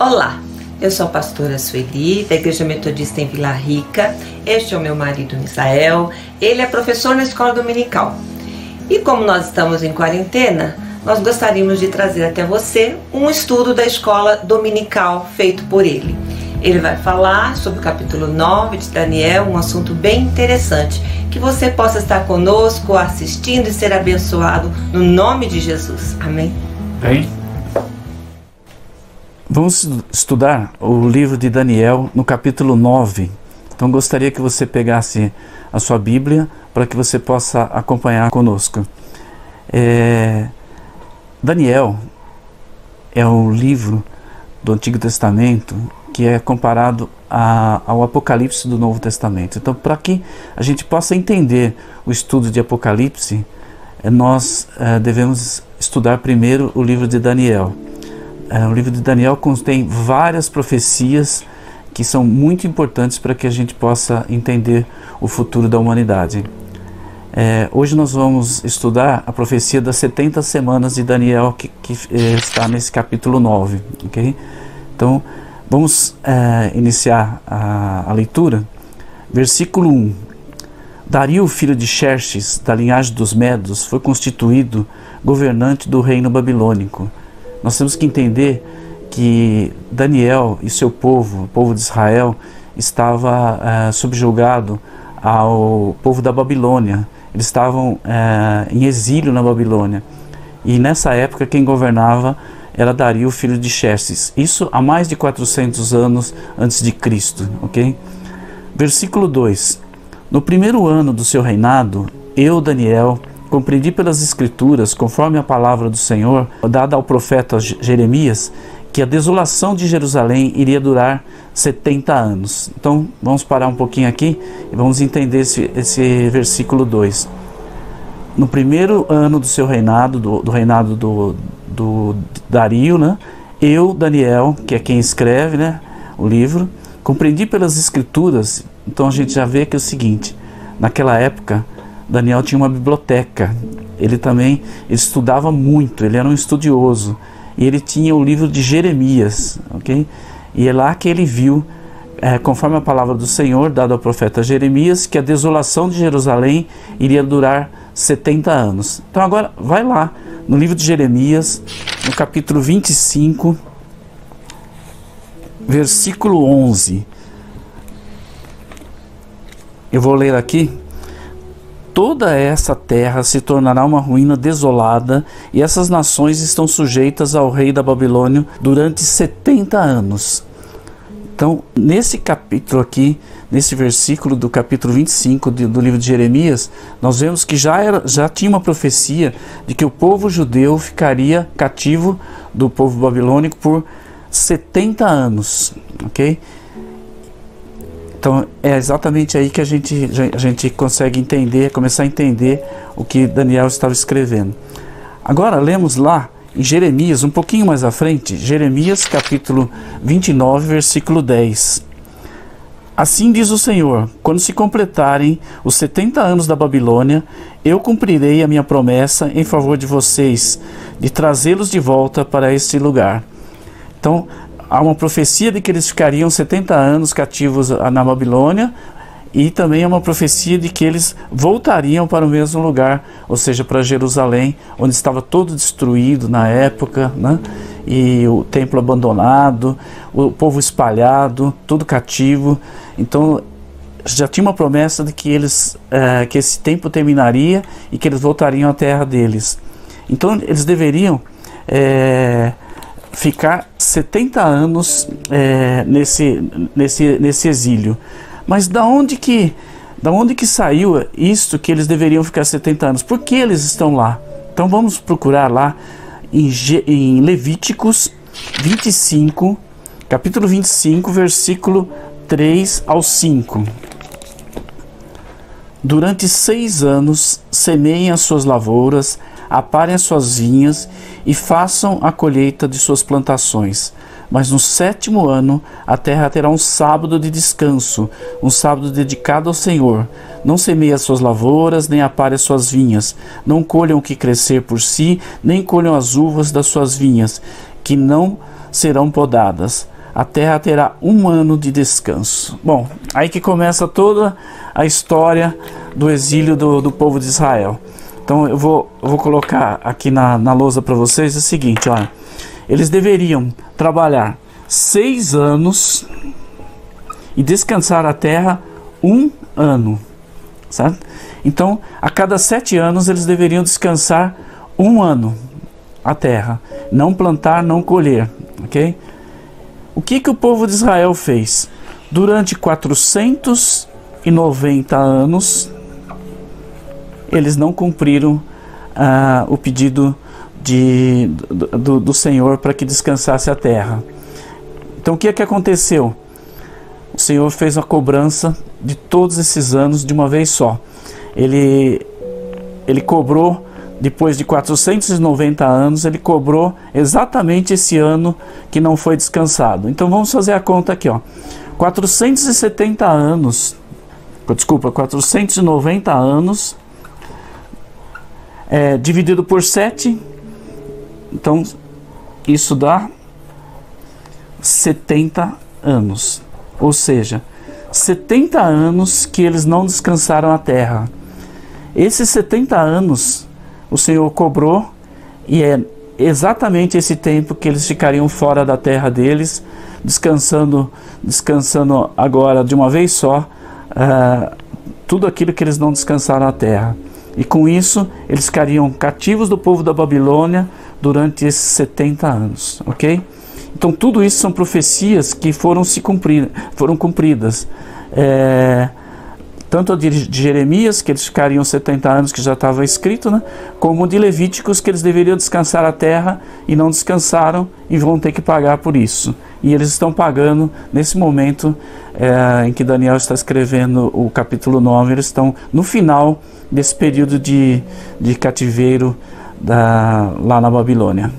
Olá, eu sou a pastora Sueli, da Igreja Metodista em Vila Rica. Este é o meu marido Misael. Ele é professor na escola dominical. E como nós estamos em quarentena, nós gostaríamos de trazer até você um estudo da escola dominical feito por ele. Ele vai falar sobre o capítulo 9 de Daniel, um assunto bem interessante. Que você possa estar conosco, assistindo e ser abençoado no nome de Jesus. Amém. Bem, Vamos estudar o livro de Daniel no capítulo 9. Então gostaria que você pegasse a sua Bíblia para que você possa acompanhar conosco. É, Daniel é o livro do Antigo Testamento que é comparado a, ao Apocalipse do Novo Testamento. Então, para que a gente possa entender o estudo de Apocalipse, nós é, devemos estudar primeiro o livro de Daniel. É, o livro de Daniel contém várias profecias que são muito importantes para que a gente possa entender o futuro da humanidade. É, hoje nós vamos estudar a profecia das 70 semanas de Daniel, que, que é, está nesse capítulo 9. Okay? Então, vamos é, iniciar a, a, leitura. Versículo 1. Dario, filho de Xerxes, da linhagem dos Medos, foi constituído governante do reino babilônico nós temos que entender que Daniel e seu povo, o povo de Israel, estava uh, subjugado ao povo da Babilônia. Eles estavam uh, em exílio na Babilônia. E nessa época quem governava era Dario, filho de Xerxes. Isso há mais de 400 anos antes de Cristo, ok? Versículo 2. No primeiro ano do seu reinado, eu, Daniel, compreendi pelas Escrituras, conforme a palavra do Senhor, dada ao profeta Jeremias, que a desolação de Jerusalém iria durar 70 anos. Então, vamos parar um pouquinho aqui e vamos entender esse, esse versículo 2. No primeiro ano do seu reinado, do, do reinado do, do Dario, né, eu, Daniel, que é quem escreve né, o livro, compreendi pelas Escrituras, então a gente já vê que é o seguinte, naquela época, Daniel tinha uma biblioteca. Ele também ele estudava muito, ele era um estudioso. E ele tinha o livro de Jeremias, ok? E é lá que ele viu, é, conforme a palavra do Senhor, dado ao profeta Jeremias, que a desolação de Jerusalém iria durar 70 anos. Então agora, vai lá, no livro de Jeremias, no capítulo 25, versículo 11. Eu vou ler aqui toda essa terra se tornará uma ruína desolada, e essas nações estão sujeitas ao rei da Babilônia durante 70 anos. Então, nesse capítulo aqui, nesse versículo do capítulo 25 do, livro de Jeremias, nós vemos que já, era, já tinha uma profecia de que o povo judeu ficaria cativo do povo babilônico por 70 anos, ok? Então é exatamente aí que a gente, a gente consegue entender, começar a entender o que Daniel estava escrevendo. Agora lemos lá em Jeremias, um pouquinho mais à frente, Jeremias capítulo 29, versículo 10. Assim diz o Senhor: quando se completarem os 70 anos da Babilônia, eu cumprirei a minha promessa em favor de vocês, de trazê-los de volta para este lugar. Então, há uma profecia de que eles ficariam 70 anos cativos na Babilônia e também há uma profecia de que eles voltariam para o mesmo lugar, ou seja, para Jerusalém, onde estava todo destruído na época, né? e o templo abandonado, o povo espalhado, tudo cativo. Então já tinha uma promessa de que eles é, que esse tempo terminaria e que eles voltariam à terra deles. Então eles deveriam é, ficar 70 anos é, nesse, nesse, nesse exílio. Mas da onde que da onde que saiu isto que eles deveriam ficar 70 anos? Por que eles estão lá? Então vamos procurar lá em, em Levíticos 25, capítulo 25, versículo 3 ao 5. Durante seis anos semeiem as suas lavouras, aparem as suas vinhas e façam a colheita de suas plantações. Mas no sétimo ano a terra terá um sábado de descanso, um sábado dedicado ao Senhor. Não semeie as suas lavouras, nem apare as suas vinhas. Não colham o que crescer por si, nem colham as uvas das suas vinhas, que não serão podadas. A terra terá um ano de descanso. Bom, aí que começa toda a história do exílio do, do povo de Israel. Então eu vou, eu vou colocar aqui na, na lousa para vocês o seguinte: olha, eles deveriam trabalhar seis anos e descansar a terra um ano, certo? Então, a cada sete anos eles deveriam descansar um ano a terra, não plantar, não colher, ok? O que que o povo de Israel fez? Durante 490 anos, eles não cumpriram ah, o pedido de, do, do Senhor para que descansasse a terra. Então, o que é que aconteceu? O Senhor fez uma cobrança de todos esses anos de uma vez só. Ele, ele cobrou, depois de 490 anos, ele cobrou exatamente esse ano que não foi descansado. Então vamos fazer a conta aqui, ó. 470 anos, desculpa, 490 anos, é, dividido por 7, então isso dá 70 anos. Ou seja, 70 anos que eles não descansaram a terra. Esses 70 anos o Senhor cobrou e é exatamente esse tempo que eles ficariam fora da terra deles, descansando, descansando agora de uma vez só uh, tudo aquilo que eles não descansaram a terra. E com isso eles ficariam cativos do povo da Babilônia durante esses 70 anos, ok? Então tudo isso são profecias que foram se cumprir, foram cumpridas. É, tanto de Jeremias, que eles ficariam 70 anos, que já estava escrito, né? como de Levíticos, que eles deveriam descansar a terra e não descansaram e vão ter que pagar por isso. E eles estão pagando nesse momento é, em que Daniel está escrevendo o capítulo 9, eles estão no final desse período de, de cativeiro da, lá na Babilônia.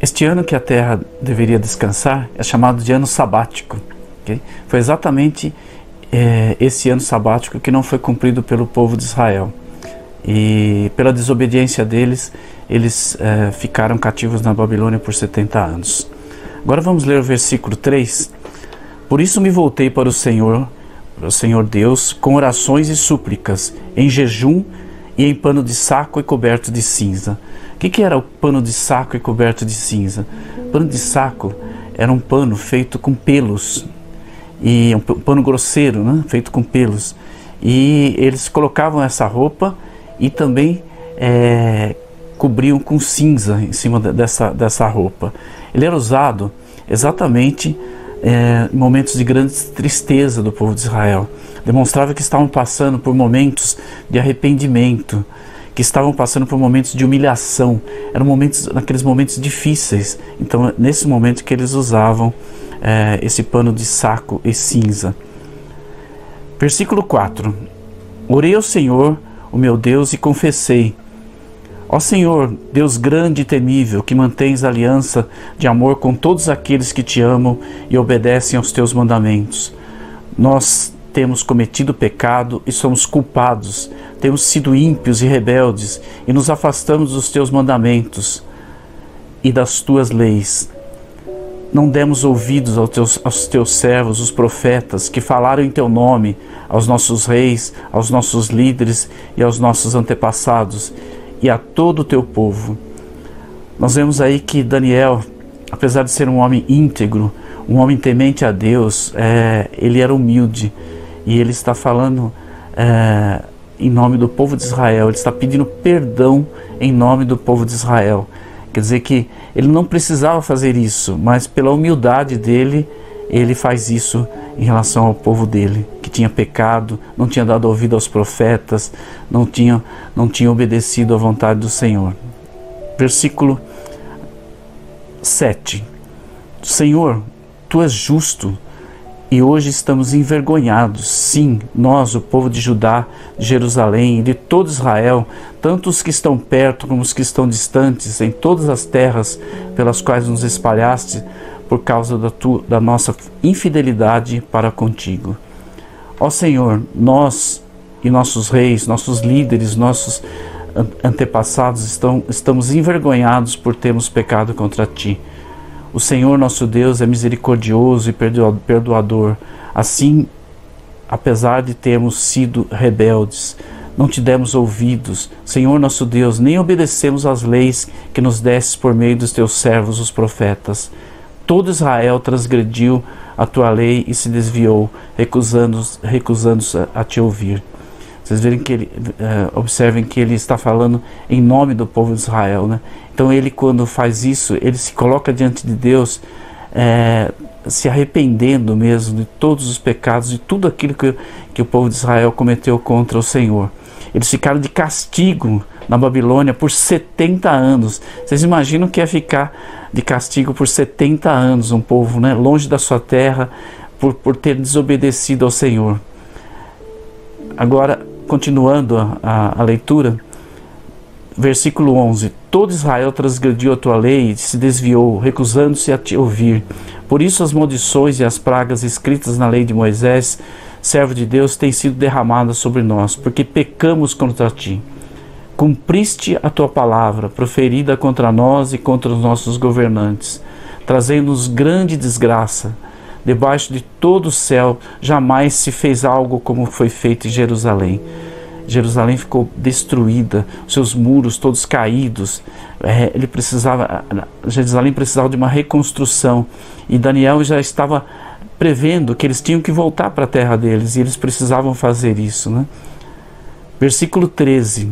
Este ano que a terra deveria descansar é chamado de ano sabático. Okay? Foi exatamente é, esse ano sabático que não foi cumprido pelo povo de Israel. E pela desobediência deles, eles é, ficaram cativos na Babilônia por 70 anos. Agora vamos ler o versículo 3. Por isso me voltei para o Senhor, para o Senhor Deus, com orações e súplicas, em jejum e em pano de saco e coberto de cinza. O que, que era o pano de saco e coberto de cinza? Pano de saco era um pano feito com pelos, e um pano grosseiro, né? feito com pelos. E eles colocavam essa roupa e também é, cobriam com cinza em cima dessa, dessa roupa. Ele era usado exatamente é, em momentos de grande tristeza do povo de Israel. Demonstrava que estavam passando por momentos de arrependimento, que estavam passando por momentos de humilhação. Eram momentos, naqueles momentos difíceis. Então, nesse momento que eles usavam é, esse pano de saco e cinza. Versículo 4: Orei ao Senhor, o meu Deus, e confessei: Ó Senhor, Deus grande e temível, que mantens aliança de amor com todos aqueles que te amam e obedecem aos teus mandamentos. Nós temos cometido pecado e somos culpados, temos sido ímpios e rebeldes e nos afastamos dos teus mandamentos e das tuas leis não demos ouvidos aos teus, aos teus servos, os profetas, que falaram em teu nome, aos nossos reis, aos nossos líderes e aos nossos antepassados e a todo o teu povo. Nós vemos aí que Daniel, apesar de ser um homem íntegro, um homem temente a Deus, é, ele era humilde e ele está falando é, em nome do povo de Israel, ele está pedindo perdão em nome do povo de Israel. Quer dizer que ele não precisava fazer isso, mas pela humildade dele, ele faz isso em relação ao povo dele, que tinha pecado, não tinha dado ouvido aos profetas, não tinha, não tinha obedecido à vontade do Senhor. Versículo 7. Senhor, tu és justo e hoje estamos envergonhados, sim, nós, o povo de Judá, de Jerusalém e de todo Israel, tanto os que estão perto como os que estão distantes, em todas as terras pelas quais nos espalhaste, por causa da, da nossa infidelidade para contigo. Ó Senhor, nós e nossos reis, nossos líderes, nossos antepassados estão, estamos envergonhados por termos pecado contra ti. O Senhor nosso Deus é misericordioso e perdoador. Assim, apesar de termos sido rebeldes, não te demos ouvidos, Senhor nosso Deus, nem obedecemos às leis que nos destes por meio dos teus servos, os profetas. Todo Israel transgrediu a tua lei e se desviou, recusando-se recusando a, a te ouvir. Vocês verem que ele, uh, observem que ele está falando em nome do povo de Israel, né? Então ele quando faz isso, ele se coloca diante de Deus, é, se arrependendo mesmo de todos os pecados, de tudo aquilo que, que o povo de Israel cometeu contra o Senhor. Eles ficaram de castigo na Babilônia por 70 anos. Vocês imaginam que é ficar de castigo por 70 anos um povo, né, longe da sua terra, por, por ter desobedecido ao Senhor. Agora, continuando a, a, a leitura, versículo 11: Todo Israel transgrediu a tua lei e se desviou, recusando-se a te ouvir. Por isso, as maldições e as pragas escritas na lei de Moisés, servo de Deus, têm sido derramadas sobre nós, porque pecamos contra ti. Cumpriste a tua palavra, proferida contra nós e contra os nossos governantes, trazendo-nos grande desgraça debaixo de todo o céu jamais se fez algo como foi feito em Jerusalém. Jerusalém ficou destruída, seus muros todos caídos. É, ele precisava, Jerusalém precisava de uma reconstrução e Daniel já estava prevendo que eles tinham que voltar para a terra deles e eles precisavam fazer isso, né? Versículo 13.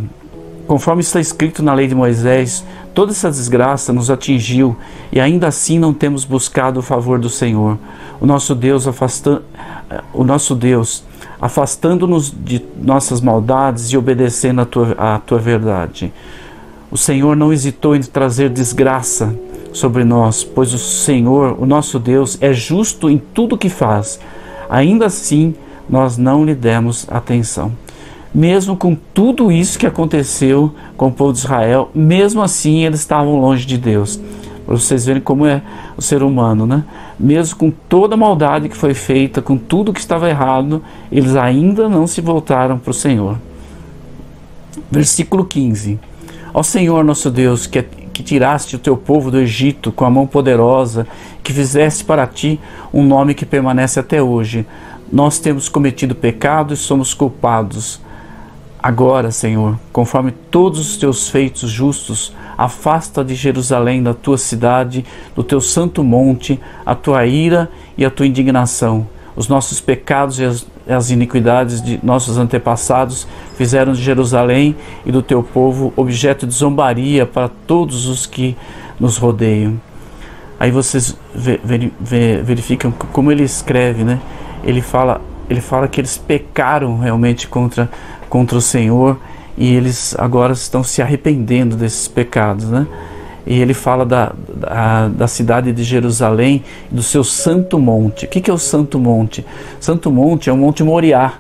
Conforme está escrito na lei de Moisés, toda essa desgraça nos atingiu e ainda assim não temos buscado o favor do Senhor o nosso Deus afastando o nosso Deus afastando-nos de nossas maldades e obedecendo a tua, a tua verdade. O Senhor não hesitou em trazer desgraça sobre nós, pois o Senhor, o nosso Deus, é justo em tudo que faz. Ainda assim, nós não lhe demos atenção. Mesmo com tudo isso que aconteceu com o povo de Israel, mesmo assim eles estavam longe de Deus. Para vocês verem como é o ser humano, né? Mesmo com toda a maldade que foi feita, com tudo que estava errado, eles ainda não se voltaram para o Senhor. Versículo 15: Ó Senhor nosso Deus, que, que tiraste o teu povo do Egito com a mão poderosa, que fizeste para ti um nome que permanece até hoje, nós temos cometido pecado e somos culpados. Agora, Senhor, conforme todos os teus feitos justos, afasta de Jerusalém, da tua cidade, do teu santo monte, a tua ira e a tua indignação. Os nossos pecados e as, as iniquidades de nossos antepassados fizeram de Jerusalém e do teu povo objeto de zombaria para todos os que nos rodeiam. Aí vocês verificam como ele escreve, né? Ele fala, ele fala que eles pecaram realmente contra contra o Senhor e eles agora estão se arrependendo desses pecados, né? E ele fala da, da, da, cidade de Jerusalém, do seu santo monte. O que, que é o santo monte? Santo monte é o Monte Moriá,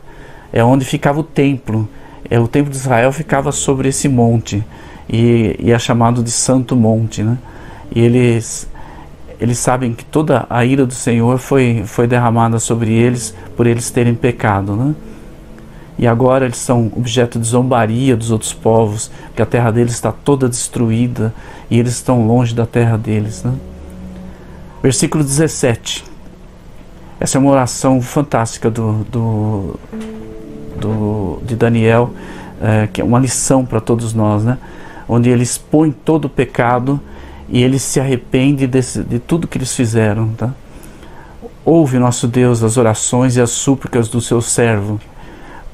é onde ficava o templo. É, o templo de Israel ficava sobre esse monte e, e é chamado de Santo Monte, né? E eles eles sabem que toda a ira do Senhor foi, foi derramada sobre eles por eles terem pecado, né? E agora eles são objeto de zombaria dos outros povos, que a terra deles está toda destruída e eles estão longe da terra deles. Né? Versículo 17. Essa é uma oração fantástica do, do, do de Daniel, é, que é uma lição para todos nós, né? onde ele expõe todo o pecado e ele se arrepende desse, de tudo que eles fizeram. Tá? Ouve, nosso Deus, as orações e as súplicas do seu servo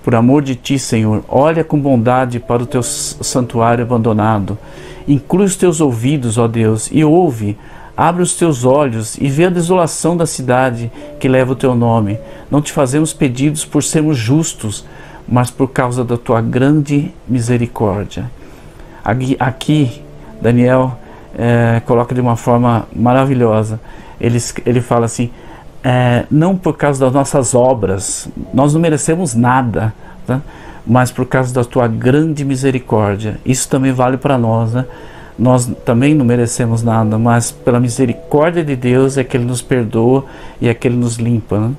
por amor de ti, Senhor, olha com bondade para o teu santuário abandonado. Inclui os teus ouvidos, ó Deus, e ouve. Abre os teus olhos e vê a desolação da cidade que leva o teu nome. Não te fazemos pedidos por sermos justos, mas por causa da tua grande misericórdia. Aqui, Daniel é, coloca de uma forma maravilhosa. Ele, ele fala assim: é, não por causa das nossas obras, nós não merecemos nada, tá? mas por causa da tua grande misericórdia. Isso também vale para nós, né? Nós também não merecemos nada, mas pela misericórdia de Deus é que Ele nos perdoa e é que Ele nos limpa. Né?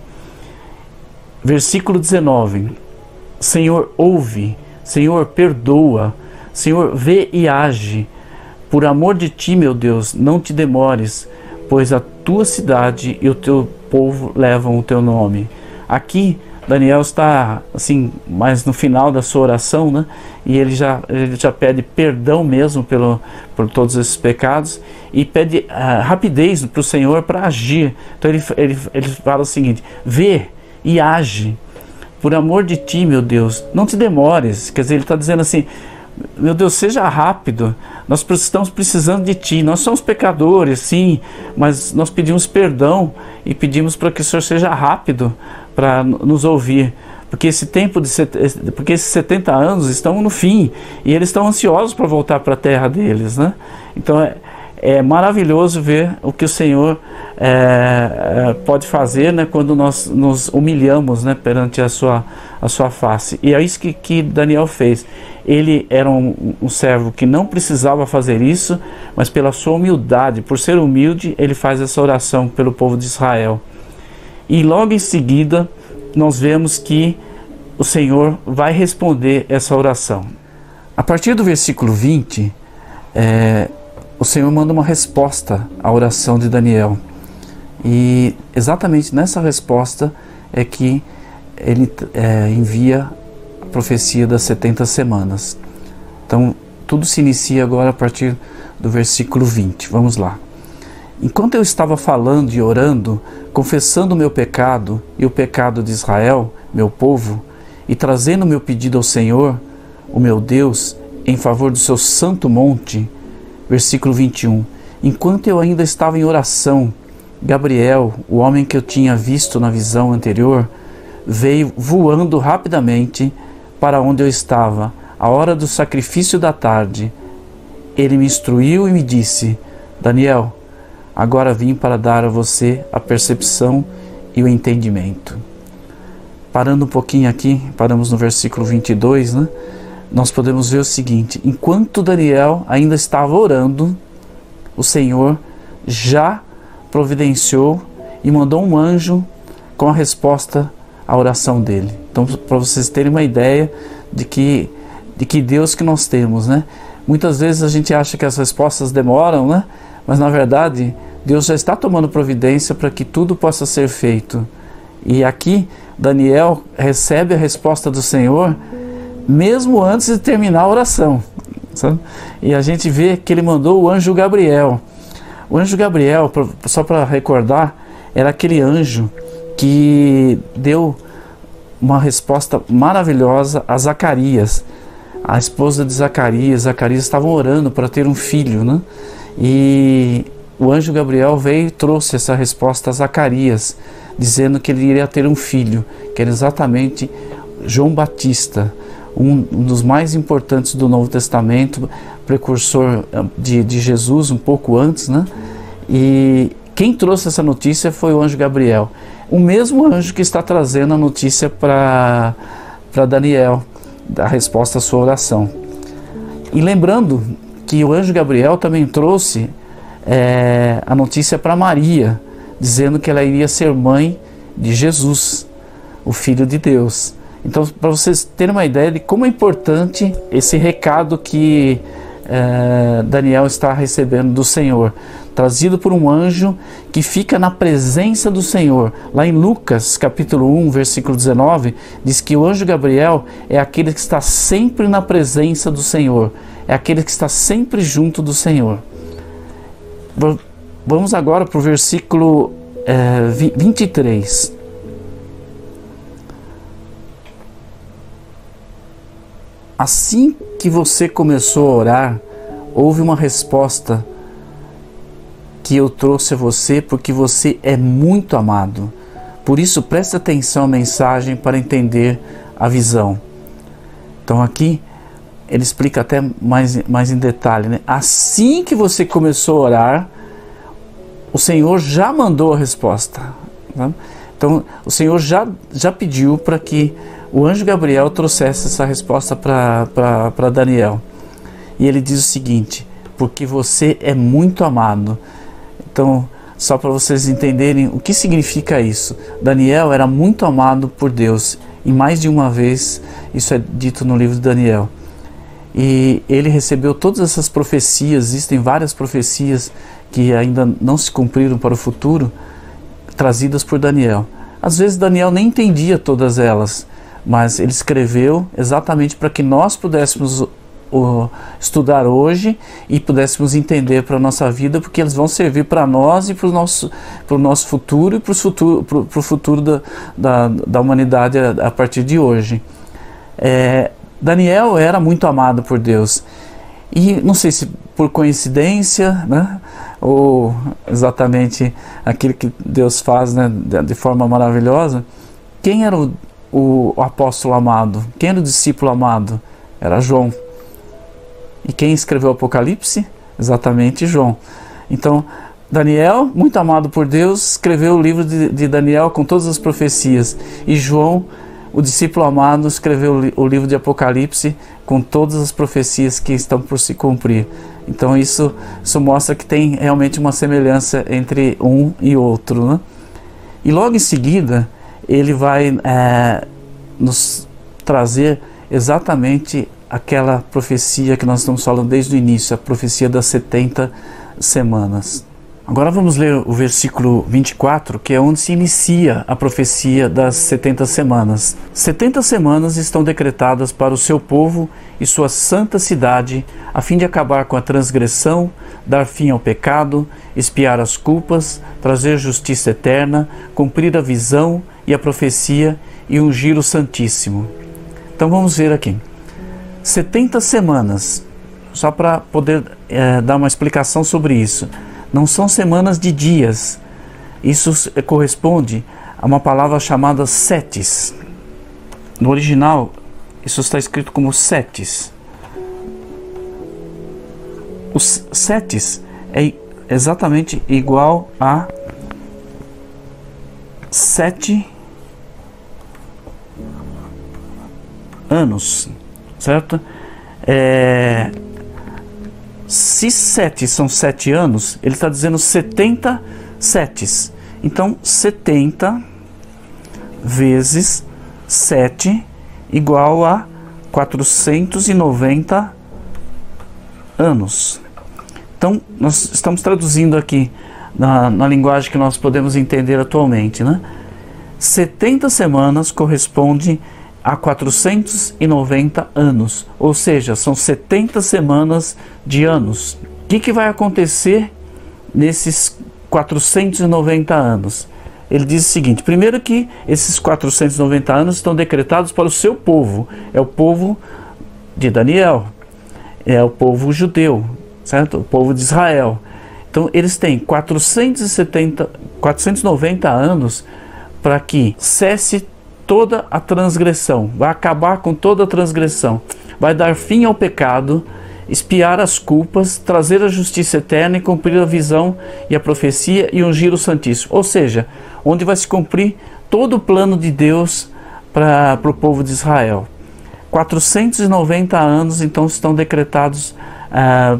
Versículo 19: Senhor, ouve, Senhor, perdoa, Senhor, vê e age. Por amor de ti, meu Deus, não te demores pois a tua cidade e o teu povo levam o teu nome. Aqui Daniel está assim, mais no final da sua oração, né? E ele já, ele já pede perdão mesmo pelo, por todos esses pecados e pede uh, rapidez para o Senhor para agir. Então ele, ele, ele fala o seguinte: vê e age. Por amor de ti, meu Deus, não te demores. Quer dizer, ele está dizendo assim: meu Deus, seja rápido. Nós estamos precisando de Ti. Nós somos pecadores, sim, mas nós pedimos perdão e pedimos para que o Senhor seja rápido para nos ouvir. Porque esse tempo de porque esses 70 anos estão no fim e eles estão ansiosos para voltar para a terra deles, né? Então é, é maravilhoso ver o que o Senhor é, é, pode fazer né, quando nós nos humilhamos né, perante a sua, a sua face. E é isso que, que Daniel fez. Ele era um, um servo que não precisava fazer isso, mas pela sua humildade, por ser humilde, ele faz essa oração pelo povo de Israel. E logo em seguida, nós vemos que o Senhor vai responder essa oração. A partir do versículo 20, é, o Senhor manda uma resposta à oração de Daniel. E exatamente nessa resposta é que ele é, envia a profecia das 70 semanas. Então, tudo se inicia agora a partir do versículo 20. Vamos lá. Enquanto eu estava falando e orando, confessando o meu pecado e o pecado de Israel, meu povo, e trazendo meu pedido ao Senhor, o meu Deus, em favor do seu santo monte, versículo 21. Enquanto eu ainda estava em oração, Gabriel, o homem que eu tinha visto na visão anterior, veio voando rapidamente para onde eu estava, à hora do sacrifício da tarde. Ele me instruiu e me disse: Daniel, agora vim para dar a você a percepção e o entendimento. Parando um pouquinho aqui, paramos no versículo 22, né? Nós podemos ver o seguinte: enquanto Daniel ainda estava orando, o Senhor já providenciou e mandou um anjo com a resposta à oração dele. Então, para vocês terem uma ideia de que de que Deus que nós temos, né? Muitas vezes a gente acha que as respostas demoram, né? Mas na verdade, Deus já está tomando providência para que tudo possa ser feito. E aqui Daniel recebe a resposta do Senhor mesmo antes de terminar a oração. Sabe? E a gente vê que ele mandou o anjo Gabriel. O anjo Gabriel, só para recordar, era aquele anjo que deu uma resposta maravilhosa a Zacarias. A esposa de Zacarias, Zacarias estavam orando para ter um filho, né? E o anjo Gabriel veio e trouxe essa resposta a Zacarias, dizendo que ele iria ter um filho, que era exatamente João Batista um, um dos mais importantes do Novo Testamento, precursor eh, de, de Jesus um pouco antes, né? E quem trouxe essa notícia foi o anjo Gabriel, o mesmo anjo que está trazendo a notícia para Daniel, da resposta à sua oração. E lembrando que o anjo Gabriel também trouxe é, a notícia para Maria, dizendo que ela iria ser mãe de Jesus, o Filho de Deus. Então, para vocês terem uma ideia de como é importante esse recado que eh, Daniel está recebendo do Senhor, trazido por um anjo que fica na presença do Senhor. Lá em Lucas, capítulo 1, versículo 19, diz que o anjo Gabriel é aquele que está sempre na presença do Senhor, é aquele que está sempre junto do Senhor. Vamos agora para o versículo eh, 23. Assim que você começou a orar, houve uma resposta que eu trouxe a você porque você é muito amado. Por isso, preste atenção à mensagem para entender a visão. Então, aqui ele explica até mais, mais em detalhe. Né? Assim que você começou a orar, o Senhor já mandou a resposta. Tá? Então, o Senhor já, já pediu para que o anjo Gabriel trouxesse essa resposta para Daniel. E ele diz o seguinte: porque você é muito amado. Então, só para vocês entenderem o que significa isso. Daniel era muito amado por Deus, e mais de uma vez isso é dito no livro de Daniel. e ele recebeu todas essas profecias, existem várias profecias que ainda não se cumpriram para o futuro, trazidas por Daniel. Às vezes Daniel nem entendia todas elas, mas ele escreveu exatamente para que nós pudéssemos o, estudar hoje e pudéssemos entender para a nossa vida, porque eles vão servir para nós e para o nosso, nosso futuro e para o futuro, pro, futuro da, da, da, humanidade a, a, partir de hoje. É, Daniel era muito amado por Deus. E não sei se por coincidência, né, ou exatamente aquilo que Deus faz né, de forma maravilhosa, quem era o, o, apóstolo amado? Quem era o discípulo amado? Era João. E quem escreveu o Apocalipse? Exatamente João. Então, Daniel, muito amado por Deus, escreveu o livro de, de Daniel com todas as profecias. E João, o discípulo amado, escreveu o livro de Apocalipse com todas as profecias que estão por se cumprir. Então isso, isso mostra que tem realmente uma semelhança entre um e outro. Né? E logo em seguida, ele vai é, nos trazer exatamente aquela profecia que nós estamos falando desde o início, a profecia das 70 semanas. Agora vamos ler o versículo 24, que é onde se inicia a profecia das 70 semanas. 70 semanas estão decretadas para o seu povo e sua santa cidade, a fim de acabar com a transgressão, dar fim ao pecado, espiar as culpas, trazer justiça eterna, cumprir a visão e a profecia e ungir o Santíssimo. Então vamos ver aqui. 70 semanas, só para poder é, dar uma explicação sobre isso não são semanas de dias. Isso corresponde a uma palavra chamada setes. No original, isso está escrito como setes. Os setes é exatamente igual a sete anos, certo? É, se sete são sete anos, ele está dizendo 70 setes. Então, 70 vezes 7 igual a 490 anos. Então, nós estamos traduzindo aqui na, na linguagem que nós podemos entender atualmente. Né? 70 semanas corresponde a 490 anos, ou seja, são 70 semanas de anos. O que, que vai acontecer nesses 490 anos? Ele diz o seguinte: primeiro, que esses 490 anos estão decretados para o seu povo, é o povo de Daniel, é o povo judeu, certo? O povo de Israel. Então, eles têm 470, 490 anos para que cesse toda a transgressão, vai acabar com toda a transgressão, vai dar fim ao pecado, espiar as culpas, trazer a justiça eterna e cumprir a visão e a profecia e ungir o Santíssimo. Ou seja, onde vai se cumprir todo o plano de Deus para o povo de Israel. 490 anos então estão decretados ah,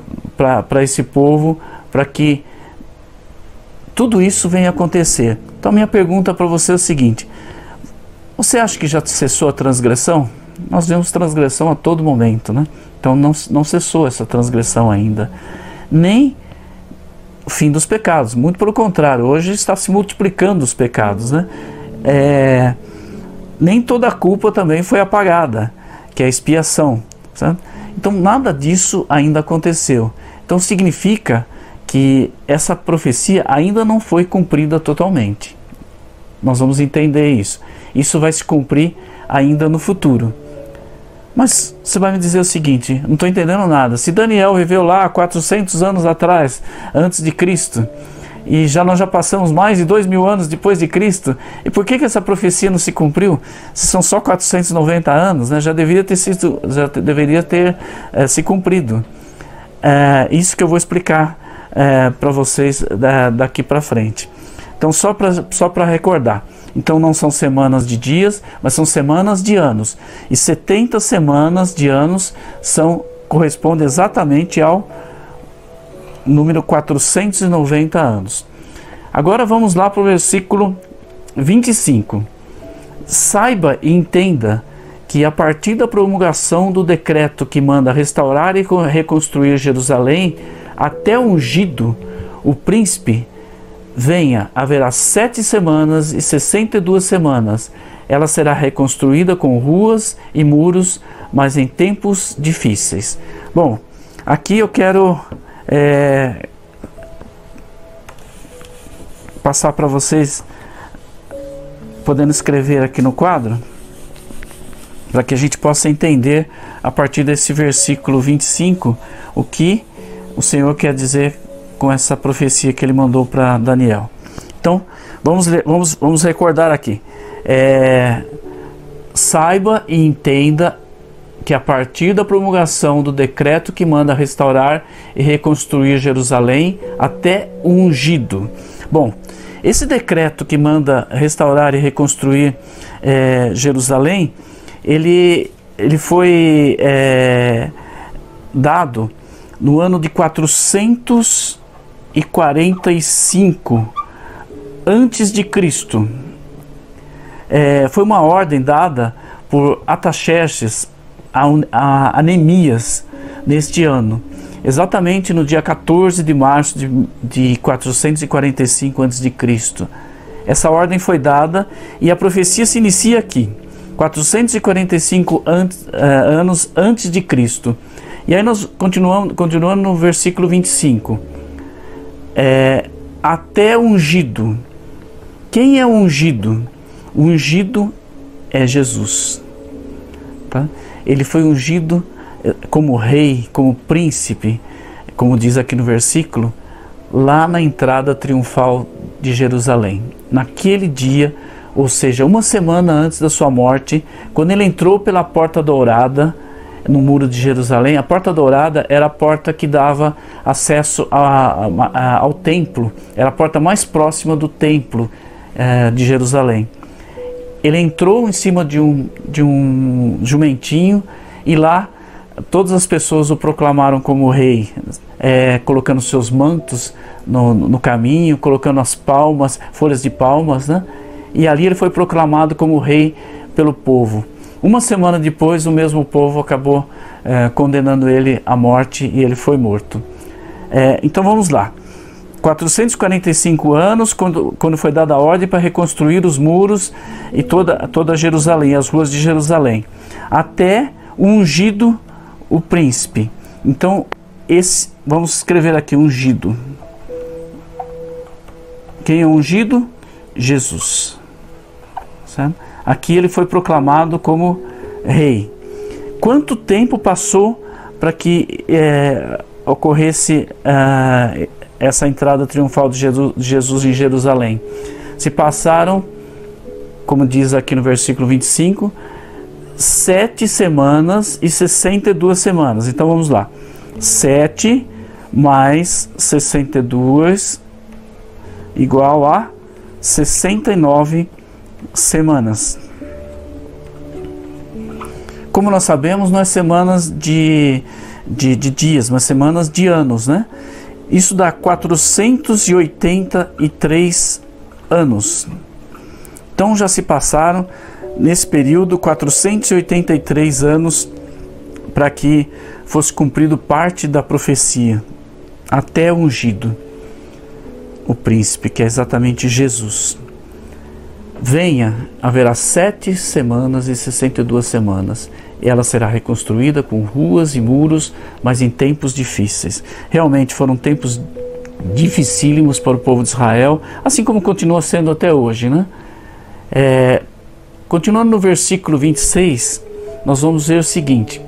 para esse povo, para que tudo isso venha acontecer. Então, minha pergunta para você é o seguinte: você acha que já cessou a transgressão? Nós vemos transgressão a todo momento, né? Então não, não cessou essa transgressão ainda. Nem o fim dos pecados, muito pelo contrário, hoje está se multiplicando os pecados, né? É, nem toda a culpa também foi apagada, que é a expiação. Sabe? Então nada disso ainda aconteceu. Então significa que essa profecia ainda não foi cumprida totalmente. Nós vamos entender isso. Isso vai se cumprir ainda no futuro. Mas você vai me dizer o seguinte: não estou entendendo nada. Se Daniel viveu lá 400 anos atrás, antes de Cristo, e já nós já passamos mais de dois mil anos depois de Cristo, e por que, que essa profecia não se cumpriu? Se são só 490 anos, né, já deveria ter, sido, já deveria ter é, se cumprido. É, isso que eu vou explicar é, para vocês daqui para frente. Então, só para só recordar. Então, não são semanas de dias, mas são semanas de anos. E 70 semanas de anos são corresponde exatamente ao número 490 anos. Agora vamos lá para o versículo 25. Saiba e entenda que a partir da promulgação do decreto que manda restaurar e reconstruir Jerusalém, até ungido, o príncipe, venha, haverá sete semanas e sessenta e duas semanas. Ela será reconstruída com ruas e muros, mas em tempos difíceis. Bom, aqui eu quero é, passar para vocês, podendo escrever aqui no quadro para que a gente possa entender a partir desse versículo 25 o que o Senhor quer dizer com essa profecia que ele mandou para Daniel. Então, vamos, vamos, vamos recordar aqui. É, saiba e entenda que a partir da promulgação do decreto que manda restaurar e reconstruir Jerusalém até o ungido. Bom, esse decreto que manda restaurar e reconstruir é, Jerusalém ele, ele foi é, dado no ano de 445 antes de Cristo. É, foi uma ordem dada por Ataxerxes a, a, a Neemias neste ano, exatamente no dia 14 de março de, de 445 a.C. Essa ordem foi dada e a profecia se inicia aqui. 445 antes, uh, anos antes de Cristo. E aí nós continuamos, continuando no versículo 25. É, até ungido. Quem é ungido? Ungido é Jesus. Tá? Ele foi ungido eh, como rei, como príncipe, como diz aqui no versículo, lá na entrada triunfal de Jerusalém. Naquele dia, ou seja, uma semana antes da sua morte, quando ele entrou pela porta dourada no muro de Jerusalém, a porta dourada era a porta que dava acesso a, a, a, ao templo, era a porta mais próxima do templo eh, de Jerusalém. Ele entrou em cima de um, de um jumentinho e lá todas as pessoas o proclamaram como rei, é, colocando seus mantos no, no, caminho, colocando as palmas, folhas de palmas, né? e ali ele foi proclamado como rei pelo povo. Uma semana depois, o mesmo povo acabou é, condenando ele à morte e ele foi morto. É, então vamos lá. 445 anos, quando, quando foi dada a ordem para reconstruir os muros e toda, toda Jerusalém, as ruas de Jerusalém, até ungido o príncipe. Então, esse, vamos escrever aqui ungido. Quem é ungido? Jesus. Certo? Aqui ele foi proclamado como rei. Quanto tempo passou para que é, ocorresse é, essa entrada triunfal de Jesus, de Jesus em Jerusalém? Se passaram, como diz aqui no versículo 25, sete semanas e 62 semanas. Então vamos lá. 7 mais 62 igual a 69 semanas. Como nós sabemos, não é semanas de, de, de dias, mas semanas de anos, né? Isso dá 483 anos. Então já se passaram nesse período 483 anos para que fosse cumprido parte da profecia, até ungido o príncipe, que é exatamente Jesus. Venha, haverá sete semanas e sessenta e duas semanas. Ela será reconstruída com ruas e muros, mas em tempos difíceis. Realmente foram tempos dificílimos para o povo de Israel, assim como continua sendo até hoje. Né? É, continuando no versículo 26, nós vamos ver o seguinte: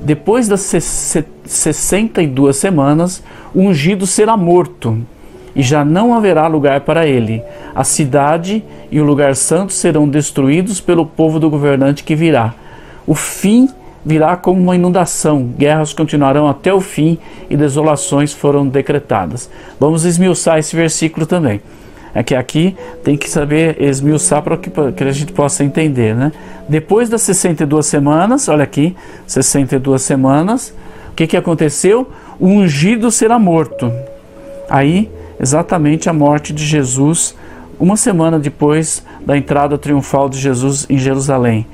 Depois das 62 semanas, o ungido será morto e já não haverá lugar para ele. A cidade e o lugar santo serão destruídos pelo povo do governante que virá. O fim virá como uma inundação, guerras continuarão até o fim e desolações foram decretadas. Vamos esmiuçar esse versículo também. É que aqui tem que saber esmiuçar para que, que a gente possa entender, né? Depois das 62 semanas, olha aqui, 62 semanas, o que, que aconteceu? O ungido será morto. Aí exatamente a morte de Jesus, uma semana depois da entrada triunfal de Jesus em Jerusalém.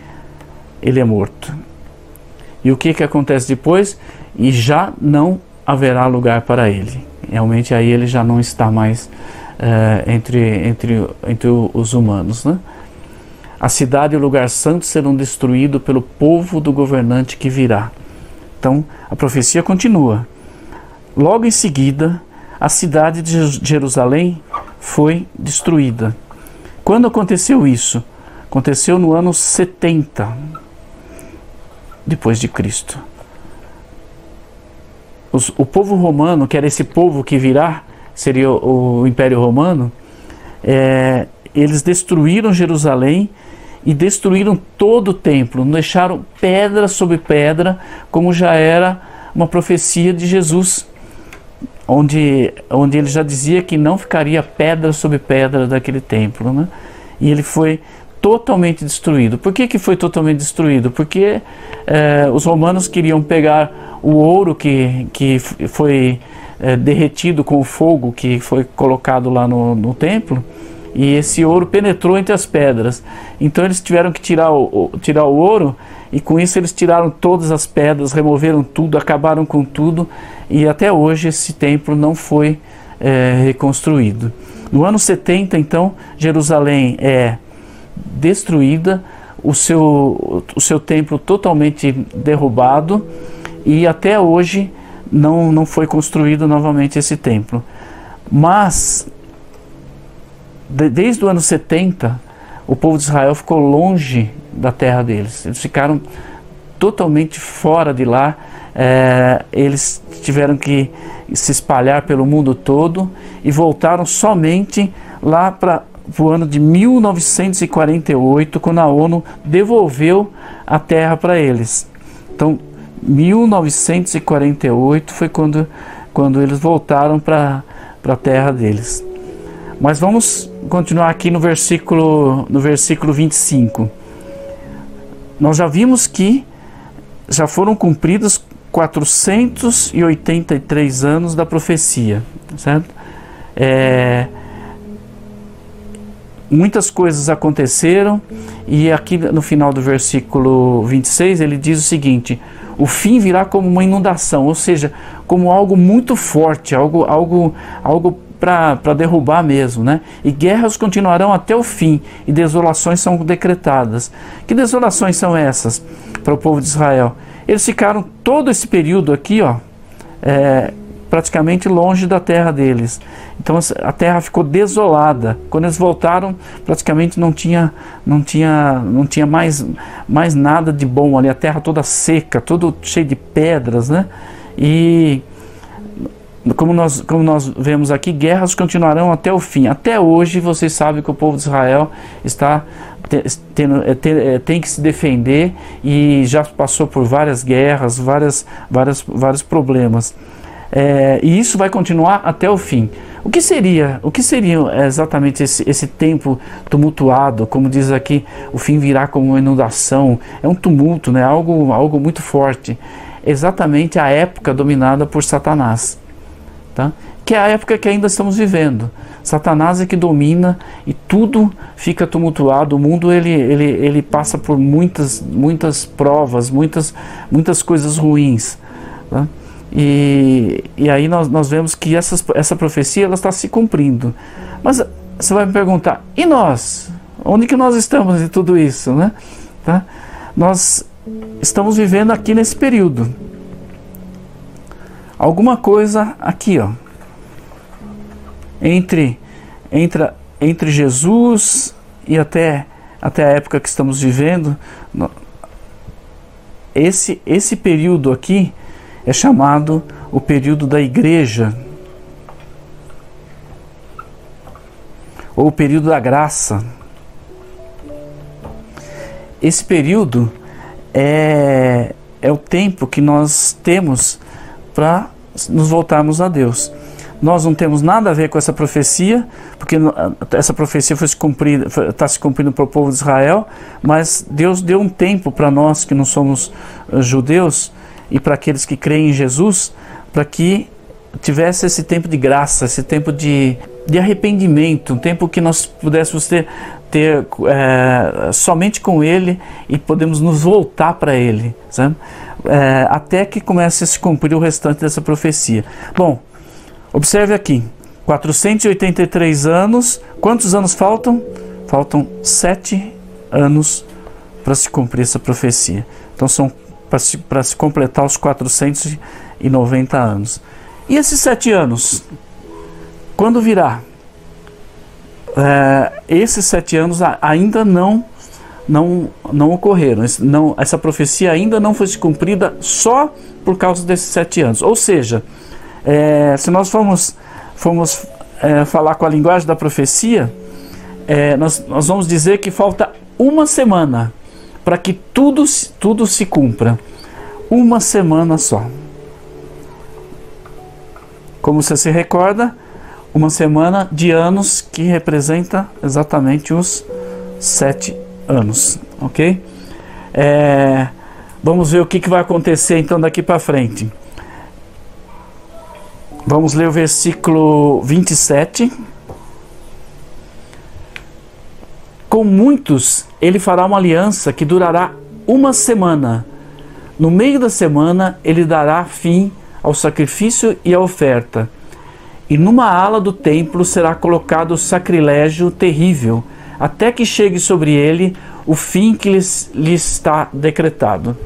ele é morto. E o que, que acontece depois? E já não haverá lugar para ele. Realmente aí ele já não está mais uh, entre, entre, entre os humanos. Né? A cidade e o lugar santo serão destruídos pelo povo do governante que virá. Então a profecia continua. Logo em seguida, a cidade de Jerusalém foi destruída. Quando aconteceu isso? Aconteceu no ano 70 depois de Cristo. Os, o povo romano, que era esse povo que virá, seria o, o Império Romano, é, eles destruíram Jerusalém e destruíram todo o templo, deixaram pedra sobre pedra, como já era uma profecia de Jesus onde, onde ele já dizia que não ficaria pedra sobre pedra daquele templo. Né? E ele foi totalmente destruído. Por que, que foi totalmente destruído? Porque eh, os romanos queriam pegar o ouro que, que foi eh, derretido com o fogo que foi colocado lá no, no templo e esse ouro penetrou entre as pedras. Então eles tiveram que tirar o, tirar o ouro e com isso eles tiraram todas as pedras, removeram tudo, acabaram com tudo e até hoje esse templo não foi é, reconstruído. No ano 70, então, Jerusalém é destruída, o seu, o seu templo totalmente derrubado e até hoje não, não foi construído novamente esse templo. Mas de, desde o ano 70, o povo de Israel ficou longe da terra deles. Eles ficaram totalmente fora de lá. É, eles tiveram que se espalhar pelo mundo todo e voltaram somente lá para o ano de 1948, quando a ONU devolveu a terra para eles. Então, 1948 foi quando, quando eles voltaram para a terra deles. Mas vamos continuar aqui no versículo, no versículo 25. Nós já vimos que já foram cumpridos 483 anos da profecia, certo? É, muitas coisas aconteceram e aqui no final do versículo 26 ele diz o seguinte: o fim virá como uma inundação, ou seja, como algo muito forte, algo, algo, algo para derrubar mesmo, né? E guerras continuarão até o fim e desolações são decretadas. Que desolações são essas para o povo de Israel? Eles ficaram todo esse período aqui, ó, é, praticamente longe da terra deles. Então a terra ficou desolada. Quando eles voltaram, praticamente não tinha, não tinha, não tinha mais, mais nada de bom ali. A terra toda seca, tudo cheio de pedras, né? E como nós, como nós vemos aqui, guerras continuarão até o fim. Até hoje, vocês sabem que o povo de Israel está tendo, é, é, tem que se defender e já passou por várias guerras, várias, várias, vários problemas. É, e isso vai continuar até o fim. O que seria, o que seria exatamente esse, esse tempo tumultuado? Como diz aqui, o fim virá como uma inundação. É um tumulto, né? algo, algo muito forte. Exatamente a época dominada por Satanás tá? que é a época que ainda estamos vivendo. Satanás é que domina e tudo fica tumultuado. O mundo ele, ele, ele passa por muitas, muitas provas, muitas, muitas coisas ruins. Tá? E, e aí nós, nós vemos que essas, essa profecia ela está se cumprindo. Mas você vai me perguntar, e nós? Onde que nós estamos em tudo isso? Né? Tá? Nós estamos vivendo aqui nesse período alguma coisa aqui, ó, entre entre entre Jesus e até até a época que estamos vivendo, esse esse período aqui é chamado o período da igreja ou o período da graça. Esse período é, é o tempo que nós temos para nos voltarmos a Deus. Nós não temos nada a ver com essa profecia, porque essa profecia foi se cumprida, está se cumprindo para o povo de Israel, mas Deus deu um tempo para nós que não somos eh, judeus e para aqueles que creem em Jesus, para que tivesse esse tempo de graça, esse tempo de, de arrependimento, um tempo que nós pudéssemos ter, ter é, somente com Ele e podemos nos voltar para Ele? É, até que comece a se cumprir o restante dessa profecia. Bom, observe aqui: 483 anos, quantos anos faltam? Faltam sete anos para se cumprir essa profecia. Então são para se, se completar os 490 anos. E esses sete anos? Quando virá? É, esses sete anos ainda não não, não ocorreram. Não, essa profecia ainda não foi cumprida só por causa desses sete anos. Ou seja, é, se nós formos, formos é, falar com a linguagem da profecia, é, nós, nós vamos dizer que falta uma semana para que tudo, tudo se cumpra. Uma semana só. Como você se recorda, uma semana de anos que representa exatamente os sete anos, ok? É, vamos ver o que, que vai acontecer então daqui para frente. Vamos ler o versículo 27. Com muitos ele fará uma aliança que durará uma semana. No meio da semana ele dará fim ao sacrifício e à oferta e numa ala do templo será colocado o sacrilégio terrível, até que chegue sobre ele o fim que lhes, lhe está decretado.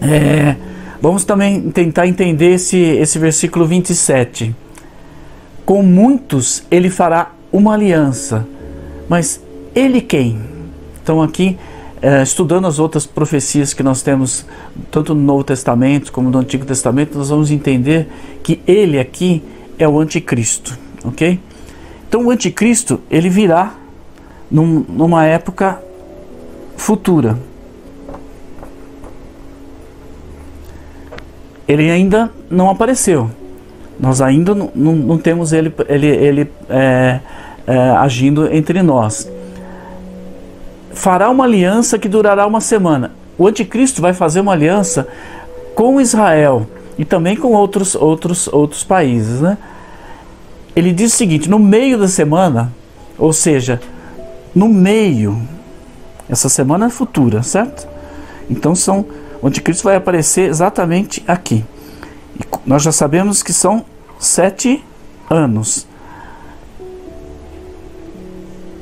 É, vamos também tentar entender esse, esse versículo 27. Com muitos ele fará uma aliança, mas ele quem? Então, aqui, é, estudando as outras profecias que nós temos, tanto no Novo Testamento como no Antigo Testamento, nós vamos entender que ele aqui é o anticristo, ok? Então o anticristo ele virá num, numa época futura. Ele ainda não apareceu. Nós ainda não, temos ele, ele, ele é, é, agindo entre nós. Fará uma aliança que durará uma semana. O anticristo vai fazer uma aliança com Israel e também com outros, outros, outros países. Né? Ele diz o seguinte: no meio da semana, ou seja, no meio, essa semana é futura, certo? Então são, o anticristo vai aparecer exatamente aqui. E nós já sabemos que são sete anos.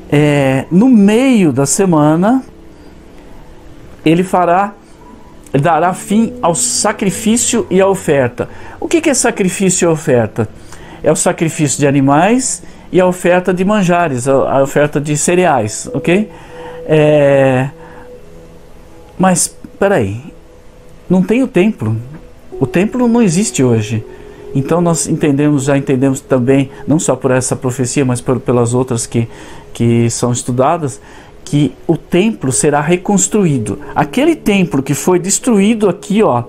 É, no meio da semana, ele fará dará fim ao sacrifício e à oferta. O que é sacrifício e oferta? É o sacrifício de animais e a oferta de manjares, a oferta de cereais, ok? É... Mas, peraí, não tem o templo. O templo não existe hoje. Então nós entendemos, já entendemos também, não só por essa profecia, mas por, pelas outras que, que são estudadas, que o templo será reconstruído. Aquele templo que foi destruído aqui, ó,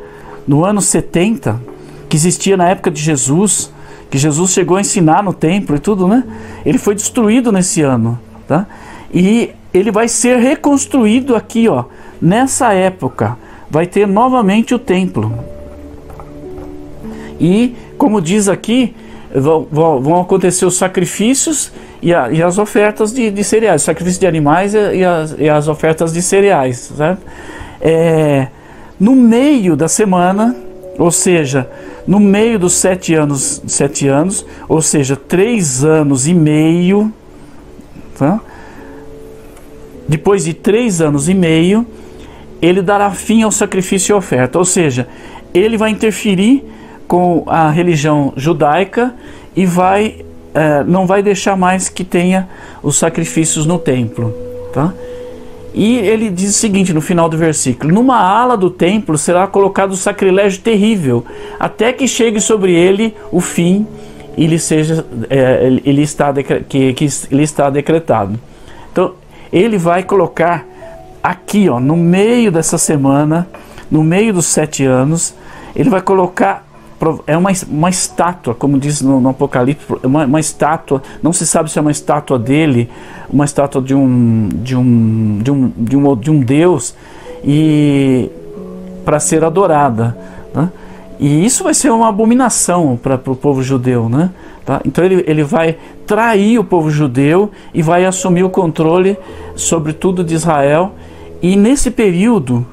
no ano 70, que existia na época de Jesus, que Jesus chegou a ensinar no templo e tudo, né? Ele foi destruído nesse ano, tá? E ele vai ser reconstruído aqui, ó, nessa época. Vai ter novamente o templo. E, como diz aqui, vão, vão acontecer os sacrifícios e, a, e as ofertas de, de cereais, sacrifício de animais e, as, e as ofertas de cereais, certo? É, no meio da semana, ou seja, no meio dos sete anos, sete anos, ou seja, três anos e meio, tá? depois de três anos e meio, ele dará fim ao sacrifício e oferta, ou seja, ele vai interferir com a religião judaica e vai é, não vai deixar mais que tenha os sacrifícios no templo. Tá? E ele diz o seguinte no final do versículo: Numa ala do templo será colocado o sacrilégio terrível, até que chegue sobre ele o fim e lhe seja é, ele está que, que ele está decretado. Então ele vai colocar aqui, ó, no meio dessa semana, no meio dos sete anos, ele vai colocar é uma, uma estátua, como diz no, no Apocalipse, uma, uma, estátua, não se sabe se é uma estátua dele, uma estátua de um, de um, de um, de um, de um Deus, e para ser adorada. Né? E isso vai ser uma abominação para o povo judeu, né? Tá? Então ele, ele vai trair o povo judeu e vai assumir o controle sobre tudo de Israel. E nesse período,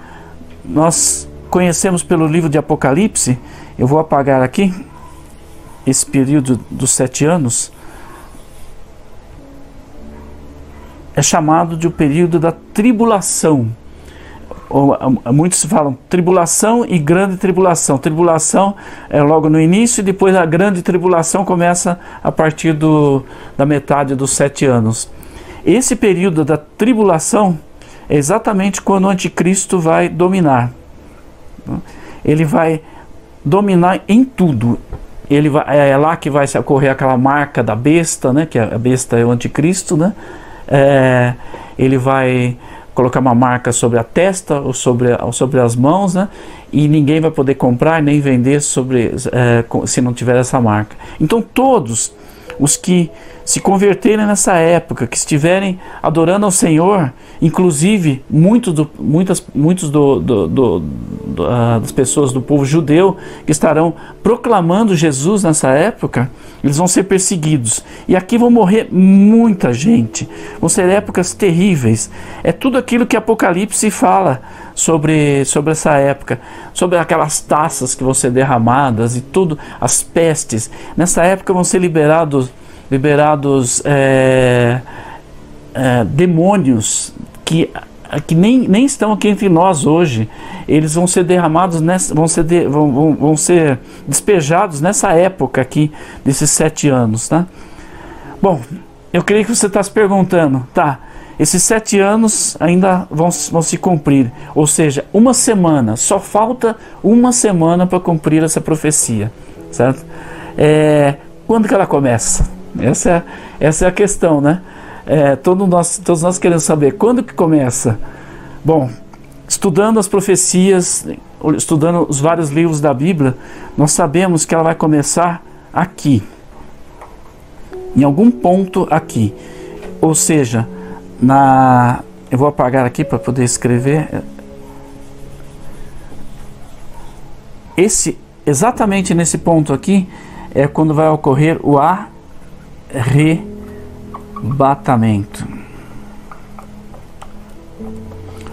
nós conhecemos pelo livro de Apocalipse, eu vou apagar aqui esse período dos sete anos, é chamado de o período da tribulação. Muitos falam tribulação e grande tribulação. Tribulação é logo no início e depois a grande tribulação começa a partir do, da metade dos sete anos. Esse período da tribulação é exatamente quando o anticristo vai dominar. Ele vai dominar em tudo. Ele vai, é lá que vai ocorrer aquela marca da besta, né? Que a besta é o anticristo, né? É, ele vai colocar uma marca sobre a testa ou sobre, ou sobre as mãos, né? E ninguém vai poder comprar nem vender sobre, é, se não tiver essa marca. Então todos os que se converterem nessa época, que estiverem adorando ao Senhor, inclusive muitos, do, muitas, muitos do, do, do, uh, das pessoas do povo judeu que estarão proclamando Jesus nessa época, eles vão ser perseguidos. E aqui vão morrer muita gente. Vão ser épocas terríveis. É tudo aquilo que Apocalipse fala sobre, sobre essa época, sobre aquelas taças que vão ser derramadas e tudo, as pestes. Nessa época vão ser liberados, liberados é, é, demônios que que nem, nem estão aqui entre nós hoje, eles vão ser derramados, nessa, vão, ser de, vão, vão, vão ser despejados nessa época aqui, desses sete anos, tá? Bom, eu creio que você está se perguntando, tá? Esses sete anos ainda vão, vão se cumprir, ou seja, uma semana, só falta uma semana para cumprir essa profecia, certo? É, quando que ela começa? Essa é, essa é a questão, né? É, todo nós, todos nós queremos saber quando que começa. Bom, estudando as profecias, estudando os vários livros da Bíblia, nós sabemos que ela vai começar aqui, em algum ponto aqui. Ou seja, na eu vou apagar aqui para poder escrever. Esse exatamente nesse ponto aqui é quando vai ocorrer o arrebatamento batamento.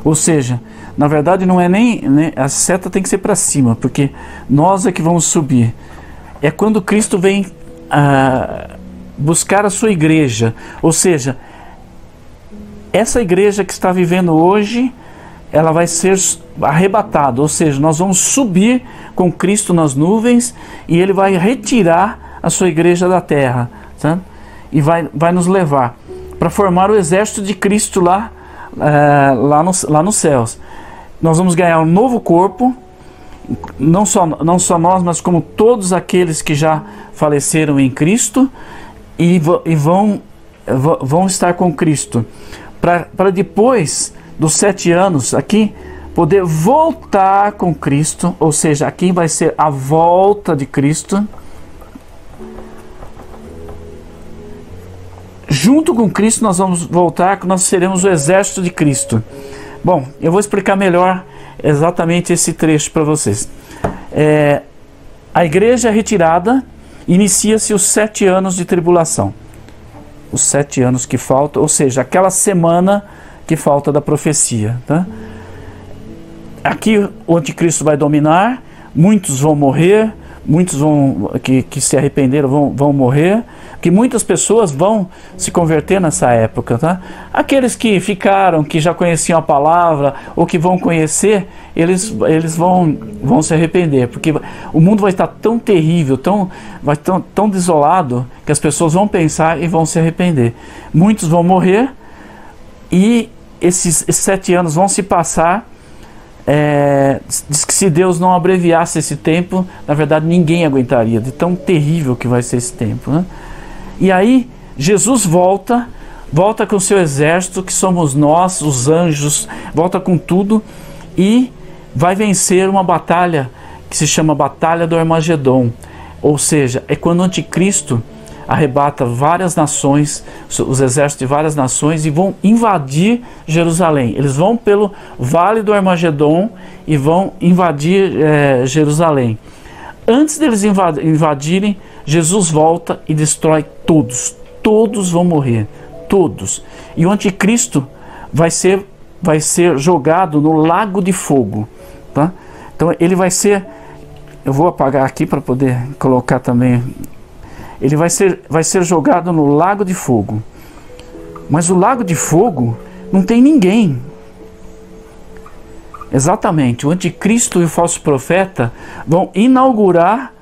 Ou seja, na verdade não é nem, né, a seta tem que ser para cima, porque nós é que vamos subir. É quando Cristo vem ah, buscar a sua igreja, ou seja, essa igreja que está vivendo hoje, ela vai ser arrebatada, ou seja, nós vamos subir com Cristo nas nuvens e ele vai retirar a sua igreja da terra. Certo? e vai, vai nos levar para formar o exército de Cristo lá, é, lá, no, lá nos céus. Nós vamos ganhar um novo corpo, não só, não só nós, mas como todos aqueles que já faleceram em Cristo e, e vão, vão estar com Cristo. Para depois dos sete anos aqui, poder voltar com Cristo, ou seja, aqui vai ser a volta de Cristo junto com Cristo nós vamos voltar, nós seremos o exército de Cristo. Bom, eu vou explicar melhor exatamente esse trecho para vocês. É, a igreja é retirada, inicia-se os sete anos de tribulação. Os sete anos que faltam, ou seja, aquela semana que falta da profecia. Tá? Aqui o anticristo vai dominar, muitos vão morrer, muitos vão que, que se arrependeram vão, vão morrer, que muitas pessoas vão se converter nessa época, tá? Aqueles que ficaram, que já conheciam a palavra ou que vão conhecer, eles, eles vão, vão se arrepender, porque o mundo vai estar tão terrível, tão, vai tão, tão desolado, que as pessoas vão pensar e vão se arrepender. Muitos vão morrer e esses, esses sete anos vão se passar é, diz que se Deus não abreviasse esse tempo, na verdade ninguém aguentaria, de tão terrível que vai ser esse tempo. Né? E aí Jesus volta, volta com o seu exército, que somos nós, os anjos, volta com tudo e vai vencer uma batalha que se chama Batalha do Armagedon. Ou seja, é quando o anticristo arrebata várias nações, os exércitos de várias nações, e vão invadir Jerusalém. Eles vão pelo vale do Armagedon e vão invadir é, Jerusalém. Antes deles invadirem, Jesus volta e destrói todos. Todos vão morrer, todos. E o anticristo vai ser vai ser jogado no lago de fogo, tá? Então ele vai ser eu vou apagar aqui para poder colocar também. Ele vai ser vai ser jogado no lago de fogo. Mas o lago de fogo não tem ninguém. Exatamente, o anticristo e o falso profeta vão inaugurar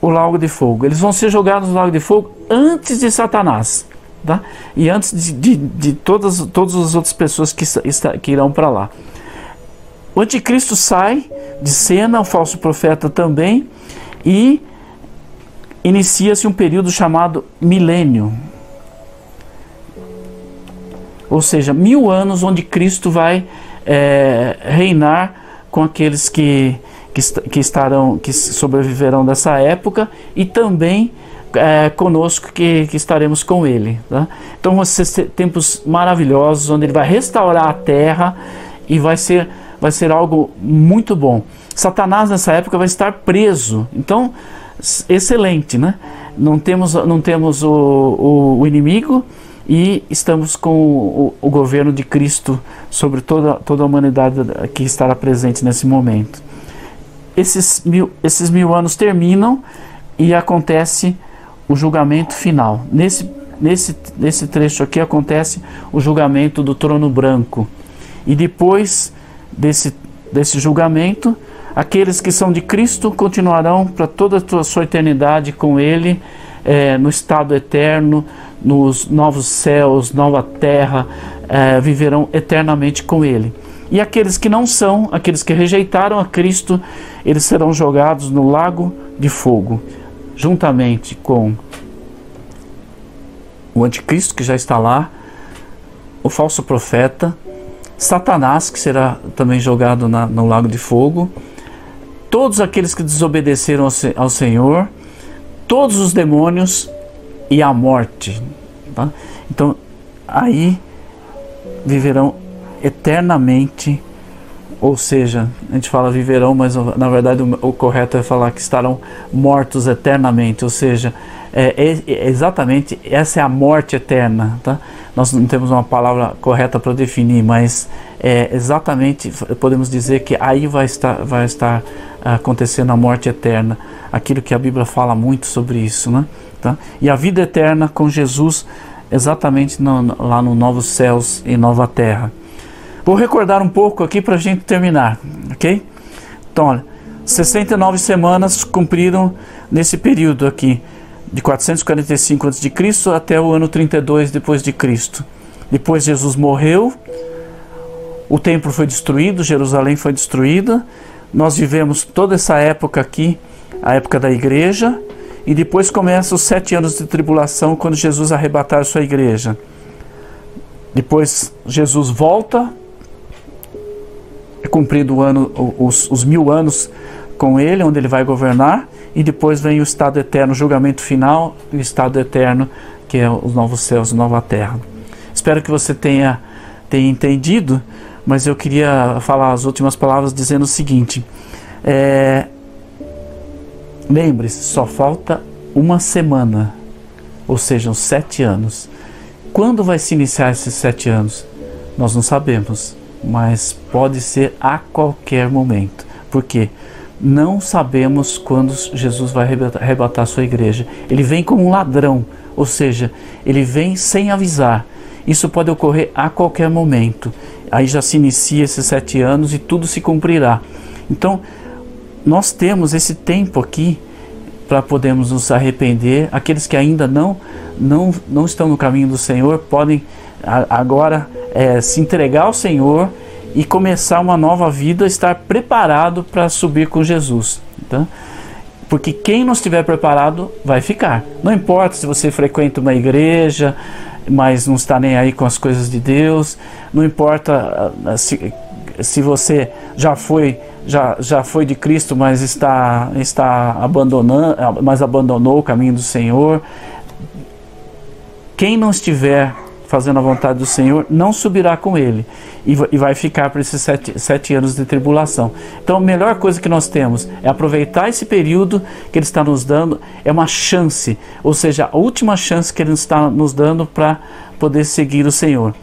o lago de fogo. Eles vão ser jogados no lago de fogo antes de Satanás. Tá? E antes de, de, de todas, todas as outras pessoas que, que irão para lá. O anticristo sai de cena, o falso profeta também, e inicia-se um período chamado milênio. Ou seja, mil anos onde Cristo vai é, reinar com aqueles que, que, que, estarão, que sobreviverão dessa época e também é, conosco que, que, estaremos com Ele. Tá? Então vão ser tempos maravilhosos onde Ele vai restaurar a terra e vai ser, vai ser algo muito bom. Satanás nessa época vai estar preso. Então, excelente, né? Não temos, não temos o, o, o inimigo e estamos com o, o, governo de Cristo sobre toda, toda a humanidade que estará presente nesse momento. Esses mil, esses mil anos terminam e acontece o julgamento final. Nesse, nesse, nesse trecho aqui acontece o julgamento do trono branco. E depois desse, desse julgamento, aqueles que são de Cristo continuarão para toda a sua eternidade com Ele, é, no estado eterno nos novos céus, nova terra, é, viverão eternamente com Ele. E aqueles que não são, aqueles que rejeitaram a Cristo, eles serão jogados no lago de fogo, juntamente com o anticristo que já está lá, o falso profeta, Satanás, que será também jogado na, no lago de fogo, todos aqueles que desobedeceram ao, ao Senhor, todos os demônios e a morte. Tá? Então, aí viverão eternamente, ou seja, a gente fala viverão, mas na verdade o, correto é falar que estarão mortos eternamente, ou seja, é, é, é exatamente essa é a morte eterna. Tá? Nós não temos uma palavra correta para definir, mas é exatamente podemos dizer que aí vai estar, vai estar acontecendo a morte eterna, aquilo que a Bíblia fala muito sobre isso, né? Tá? E a vida eterna com Jesus exatamente no, lá no Novos Céus e Nova Terra. Vou recordar um pouco aqui para a gente terminar, ok? Então, olha, 69 semanas cumpriram nesse período aqui, de 445 a.C. até o ano 32 depois de Cristo. Depois Jesus morreu, o templo foi destruído, Jerusalém foi destruída. Nós vivemos toda essa época aqui, a época da igreja, e depois começa os sete anos de tribulação, quando Jesus arrebatar a sua igreja. Depois Jesus volta, cumprido ano, os, os mil anos com ele, onde ele vai governar, e depois vem o estado eterno, o julgamento final, e o estado eterno, que é os novos céus e nova terra. Espero que você tenha, tenha entendido, mas eu queria falar as últimas palavras dizendo o seguinte: é, Lembre-se, só falta uma semana, ou seja, sete anos. Quando vai se iniciar esses sete anos? Nós não sabemos, mas pode ser a qualquer momento. Porque não sabemos quando Jesus vai arrebatar sua igreja. Ele vem como um ladrão, ou seja, ele vem sem avisar. Isso pode ocorrer a qualquer momento. Aí já se inicia esses sete anos e tudo se cumprirá. Então, nós temos esse tempo aqui para podermos nos arrepender. Aqueles que ainda não, não, não estão no caminho do Senhor podem agora é, se entregar ao Senhor e começar uma nova vida, estar preparado para subir com Jesus. Então, porque quem não estiver preparado vai ficar. Não importa se você frequenta uma igreja, mas não está nem aí com as coisas de Deus, não importa ah, se, se você já foi já, já foi de Cristo, mas está, está abandonando, mas abandonou o caminho do Senhor. Quem não estiver fazendo a vontade do Senhor, não subirá com ele e vai ficar por esses sete, sete anos de tribulação. Então, a melhor coisa que nós temos é aproveitar esse período que Ele está nos dando, é uma chance, ou seja, a última chance que Ele está nos dando para poder seguir o Senhor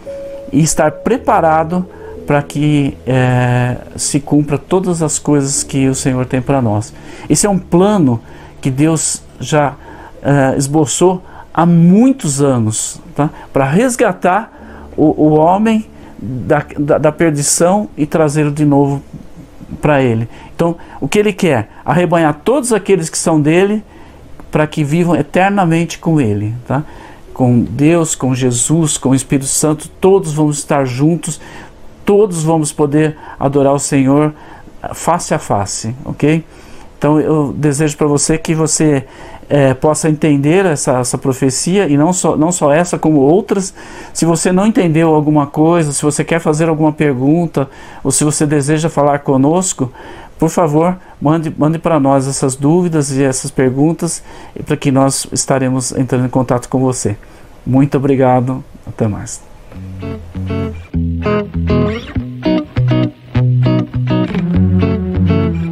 e estar preparado para que é, se cumpra todas as coisas que o Senhor tem para nós. Esse é um plano que Deus já é, esboçou há muitos anos tá? para resgatar o, o homem da, da, da perdição e trazê-lo de novo para ele. Então, o que ele quer? Arrebanhar todos aqueles que são dele para que vivam eternamente com ele. Tá? Com Deus, com Jesus, com o Espírito Santo, todos vamos estar juntos, todos vamos poder adorar o Senhor face a face, ok? Então eu desejo para você que você é, possa entender essa, essa profecia e não só, não só essa, como outras. Se você não entendeu alguma coisa, se você quer fazer alguma pergunta ou se você deseja falar conosco, por favor, mande, mande para nós essas dúvidas e essas perguntas para que nós estaremos entrando em contato com você. Muito obrigado, até mais.